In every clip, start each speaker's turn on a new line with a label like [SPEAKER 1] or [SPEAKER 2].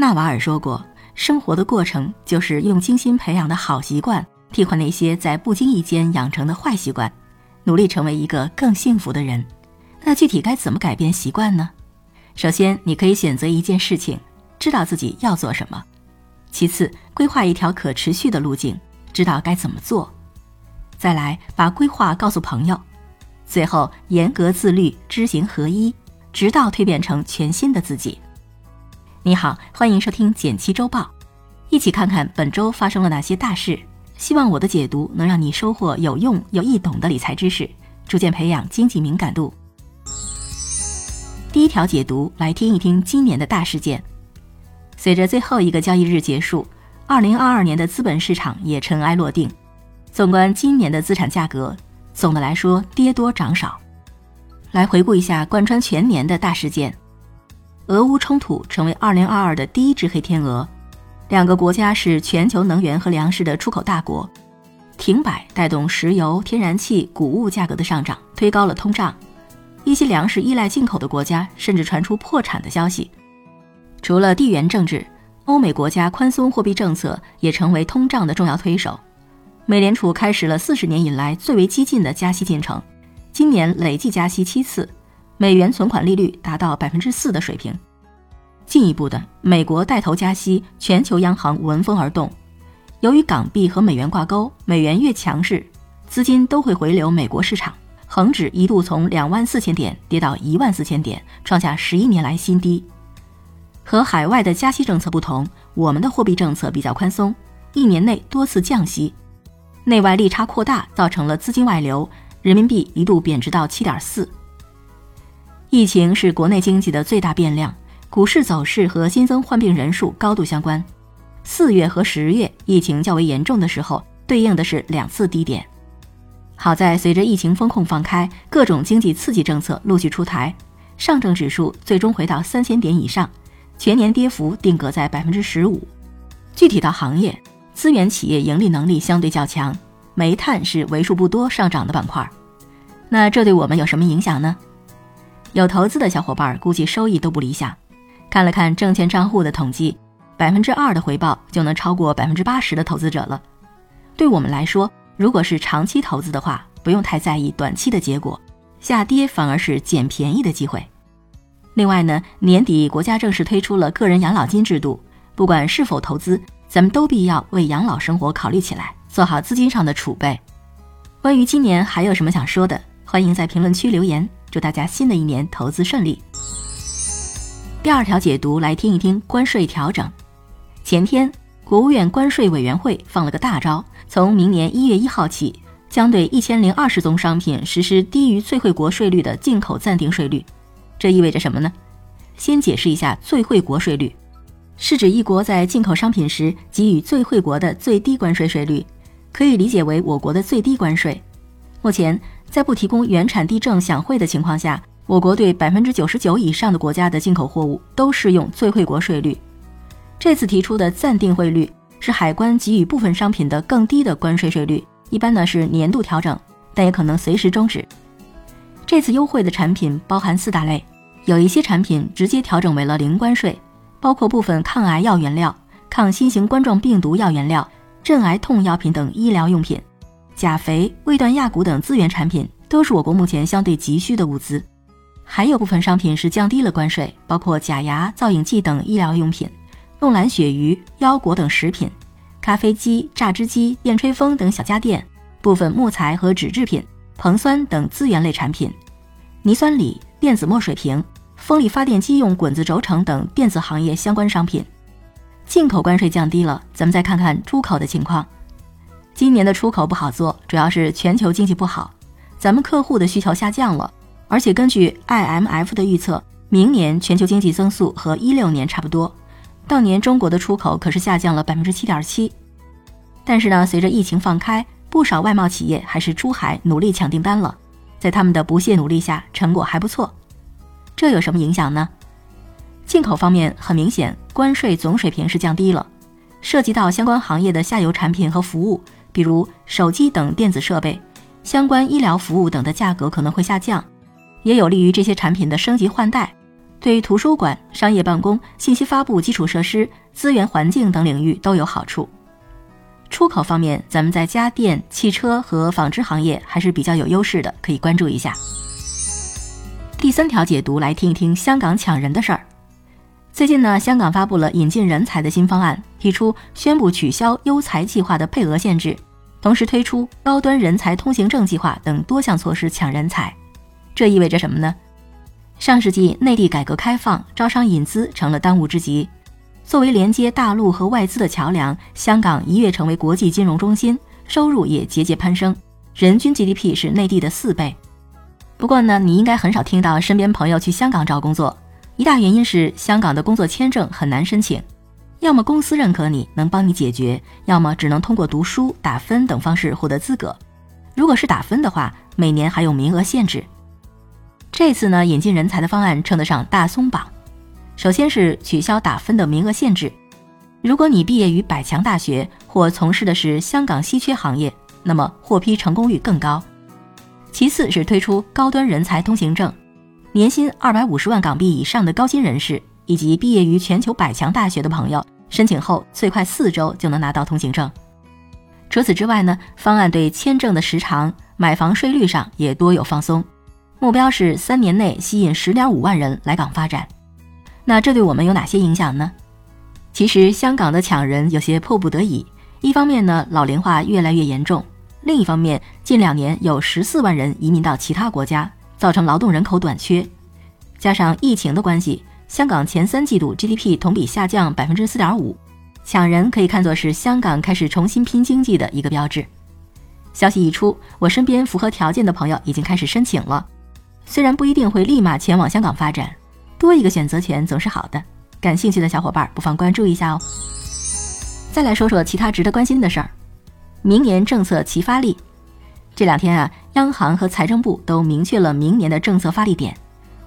[SPEAKER 1] 纳瓦尔说过：“生活的过程就是用精心培养的好习惯替换那些在不经意间养成的坏习惯，努力成为一个更幸福的人。”那具体该怎么改变习惯呢？首先，你可以选择一件事情，知道自己要做什么；其次，规划一条可持续的路径，知道该怎么做；再来，把规划告诉朋友；最后，严格自律，知行合一，直到蜕变成全新的自己。你好，欢迎收听减七周报，一起看看本周发生了哪些大事。希望我的解读能让你收获有用又易懂的理财知识，逐渐培养经济敏感度。第一条解读，来听一听今年的大事件。随着最后一个交易日结束，二零二二年的资本市场也尘埃落定。纵观今年的资产价格，总的来说跌多涨少。来回顾一下贯穿全年的大事件。俄乌冲突成为2022的第一只黑天鹅，两个国家是全球能源和粮食的出口大国，停摆带动石油、天然气、谷物价格的上涨，推高了通胀。一些粮食依赖进口的国家甚至传出破产的消息。除了地缘政治，欧美国家宽松货币政策也成为通胀的重要推手。美联储开始了四十年以来最为激进的加息进程，今年累计加息七次。美元存款利率达到百分之四的水平，进一步的，美国带头加息，全球央行闻风而动。由于港币和美元挂钩，美元越强势，资金都会回流美国市场。恒指一度从两万四千点跌到一万四千点，创下十一年来新低。和海外的加息政策不同，我们的货币政策比较宽松，一年内多次降息，内外利差扩大，造成了资金外流，人民币一度贬值到七点四。疫情是国内经济的最大变量，股市走势和新增患病人数高度相关。四月和十月疫情较为严重的时候，对应的是两次低点。好在随着疫情风控放开，各种经济刺激政策陆续出台，上证指数最终回到三千点以上，全年跌幅定格在百分之十五。具体到行业，资源企业盈利能力相对较强，煤炭是为数不多上涨的板块。那这对我们有什么影响呢？有投资的小伙伴估计收益都不理想。看了看证券账户的统计，百分之二的回报就能超过百分之八十的投资者了。对我们来说，如果是长期投资的话，不用太在意短期的结果，下跌反而是捡便宜的机会。另外呢，年底国家正式推出了个人养老金制度，不管是否投资，咱们都必要为养老生活考虑起来，做好资金上的储备。关于今年还有什么想说的，欢迎在评论区留言。祝大家新的一年投资顺利。第二条解读来听一听关税调整。前天，国务院关税委员会放了个大招，从明年一月一号起，将对一千零二十宗商品实施低于最惠国税率的进口暂定税率。这意味着什么呢？先解释一下最惠国税率，是指一国在进口商品时给予最惠国的最低关税税率，可以理解为我国的最低关税。目前。在不提供原产地证享惠的情况下，我国对百分之九十九以上的国家的进口货物都适用最惠国税率。这次提出的暂定汇率是海关给予部分商品的更低的关税税率，一般呢是年度调整，但也可能随时终止。这次优惠的产品包含四大类，有一些产品直接调整为了零关税，包括部分抗癌药原料、抗新型冠状病毒药原料、镇癌痛药品等医疗用品。钾肥、胃断亚骨等资源产品都是我国目前相对急需的物资，还有部分商品是降低了关税，包括假牙、造影剂等医疗用品，弄蓝鳕鱼、腰果等食品，咖啡机、榨汁机、电吹风等小家电，部分木材和纸制品、硼酸等资源类产品，泥酸锂、电子墨水瓶、风力发电机用滚子轴承等电子行业相关商品。进口关税降低了，咱们再看看出口的情况。今年的出口不好做，主要是全球经济不好，咱们客户的需求下降了，而且根据 IMF 的预测，明年全球经济增速和一六年差不多，当年中国的出口可是下降了百分之七点七。但是呢，随着疫情放开，不少外贸企业还是出海努力抢订单了，在他们的不懈努力下，成果还不错。这有什么影响呢？进口方面，很明显，关税总水平是降低了，涉及到相关行业的下游产品和服务。比如手机等电子设备、相关医疗服务等的价格可能会下降，也有利于这些产品的升级换代。对图书馆、商业办公、信息发布基础设施、资源环境等领域都有好处。出口方面，咱们在家电、汽车和纺织行业还是比较有优势的，可以关注一下。第三条解读，来听一听香港抢人的事儿。最近呢，香港发布了引进人才的新方案，提出宣布取消优才计划的配额限制，同时推出高端人才通行证计划等多项措施抢人才。这意味着什么呢？上世纪内地改革开放，招商引资成了当务之急。作为连接大陆和外资的桥梁，香港一跃成为国际金融中心，收入也节节攀升，人均 GDP 是内地的四倍。不过呢，你应该很少听到身边朋友去香港找工作。一大原因是香港的工作签证很难申请，要么公司认可你能帮你解决，要么只能通过读书、打分等方式获得资格。如果是打分的话，每年还有名额限制。这次呢，引进人才的方案称得上大松绑。首先是取消打分的名额限制，如果你毕业于百强大学或从事的是香港稀缺行业，那么获批成功率更高。其次是推出高端人才通行证。年薪二百五十万港币以上的高薪人士，以及毕业于全球百强大学的朋友，申请后最快四周就能拿到通行证。除此之外呢，方案对签证的时长、买房税率上也多有放松，目标是三年内吸引十点五万人来港发展。那这对我们有哪些影响呢？其实香港的抢人有些迫不得已，一方面呢老龄化越来越严重，另一方面近两年有十四万人移民到其他国家。造成劳动人口短缺，加上疫情的关系，香港前三季度 GDP 同比下降百分之四点五，抢人可以看作是香港开始重新拼经济的一个标志。消息一出，我身边符合条件的朋友已经开始申请了，虽然不一定会立马前往香港发展，多一个选择权总是好的。感兴趣的小伙伴不妨关注一下哦。再来说说其他值得关心的事儿，明年政策齐发力。这两天啊，央行和财政部都明确了明年的政策发力点，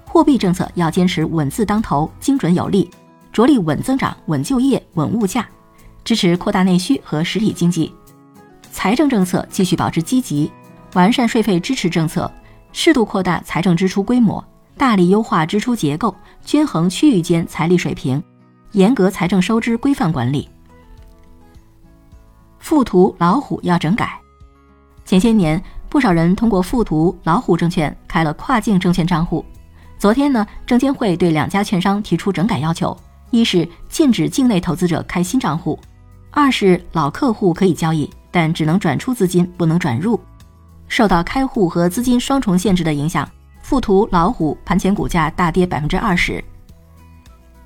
[SPEAKER 1] 货币政策要坚持稳字当头、精准有力，着力稳增长、稳就业、稳物价，支持扩大内需和实体经济；财政政策继续保持积极，完善税费支持政策，适度扩大财政支出规模，大力优化支出结构，均衡区域间财力水平，严格财政收支规范管理。附图老虎要整改。前些年，不少人通过富途、老虎证券开了跨境证券账户。昨天呢，证监会对两家券商提出整改要求：一是禁止境内投资者开新账户；二是老客户可以交易，但只能转出资金，不能转入。受到开户和资金双重限制的影响，富途、老虎盘前股价大跌百分之二十。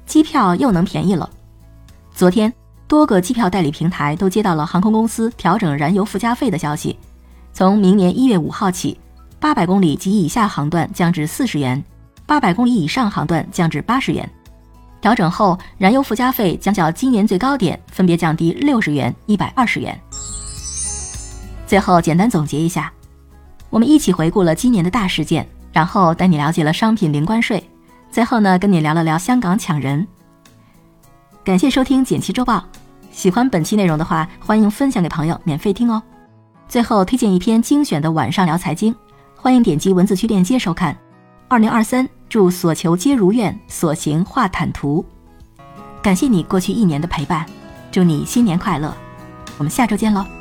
[SPEAKER 1] 机票又能便宜了。昨天，多个机票代理平台都接到了航空公司调整燃油附加费的消息。从明年一月五号起，八百公里及以下航段降至四十元，八百公里以上航段降至八十元。调整后，燃油附加费将较今年最高点分别降低六十元、一百二十元。最后简单总结一下，我们一起回顾了今年的大事件，然后带你了解了商品零关税，最后呢，跟你聊了聊香港抢人。感谢收听《简七周报》，喜欢本期内容的话，欢迎分享给朋友，免费听哦。最后推荐一篇精选的晚上聊财经，欢迎点击文字区链接收看。二零二三，祝所求皆如愿，所行化坦途。感谢你过去一年的陪伴，祝你新年快乐，我们下周见喽。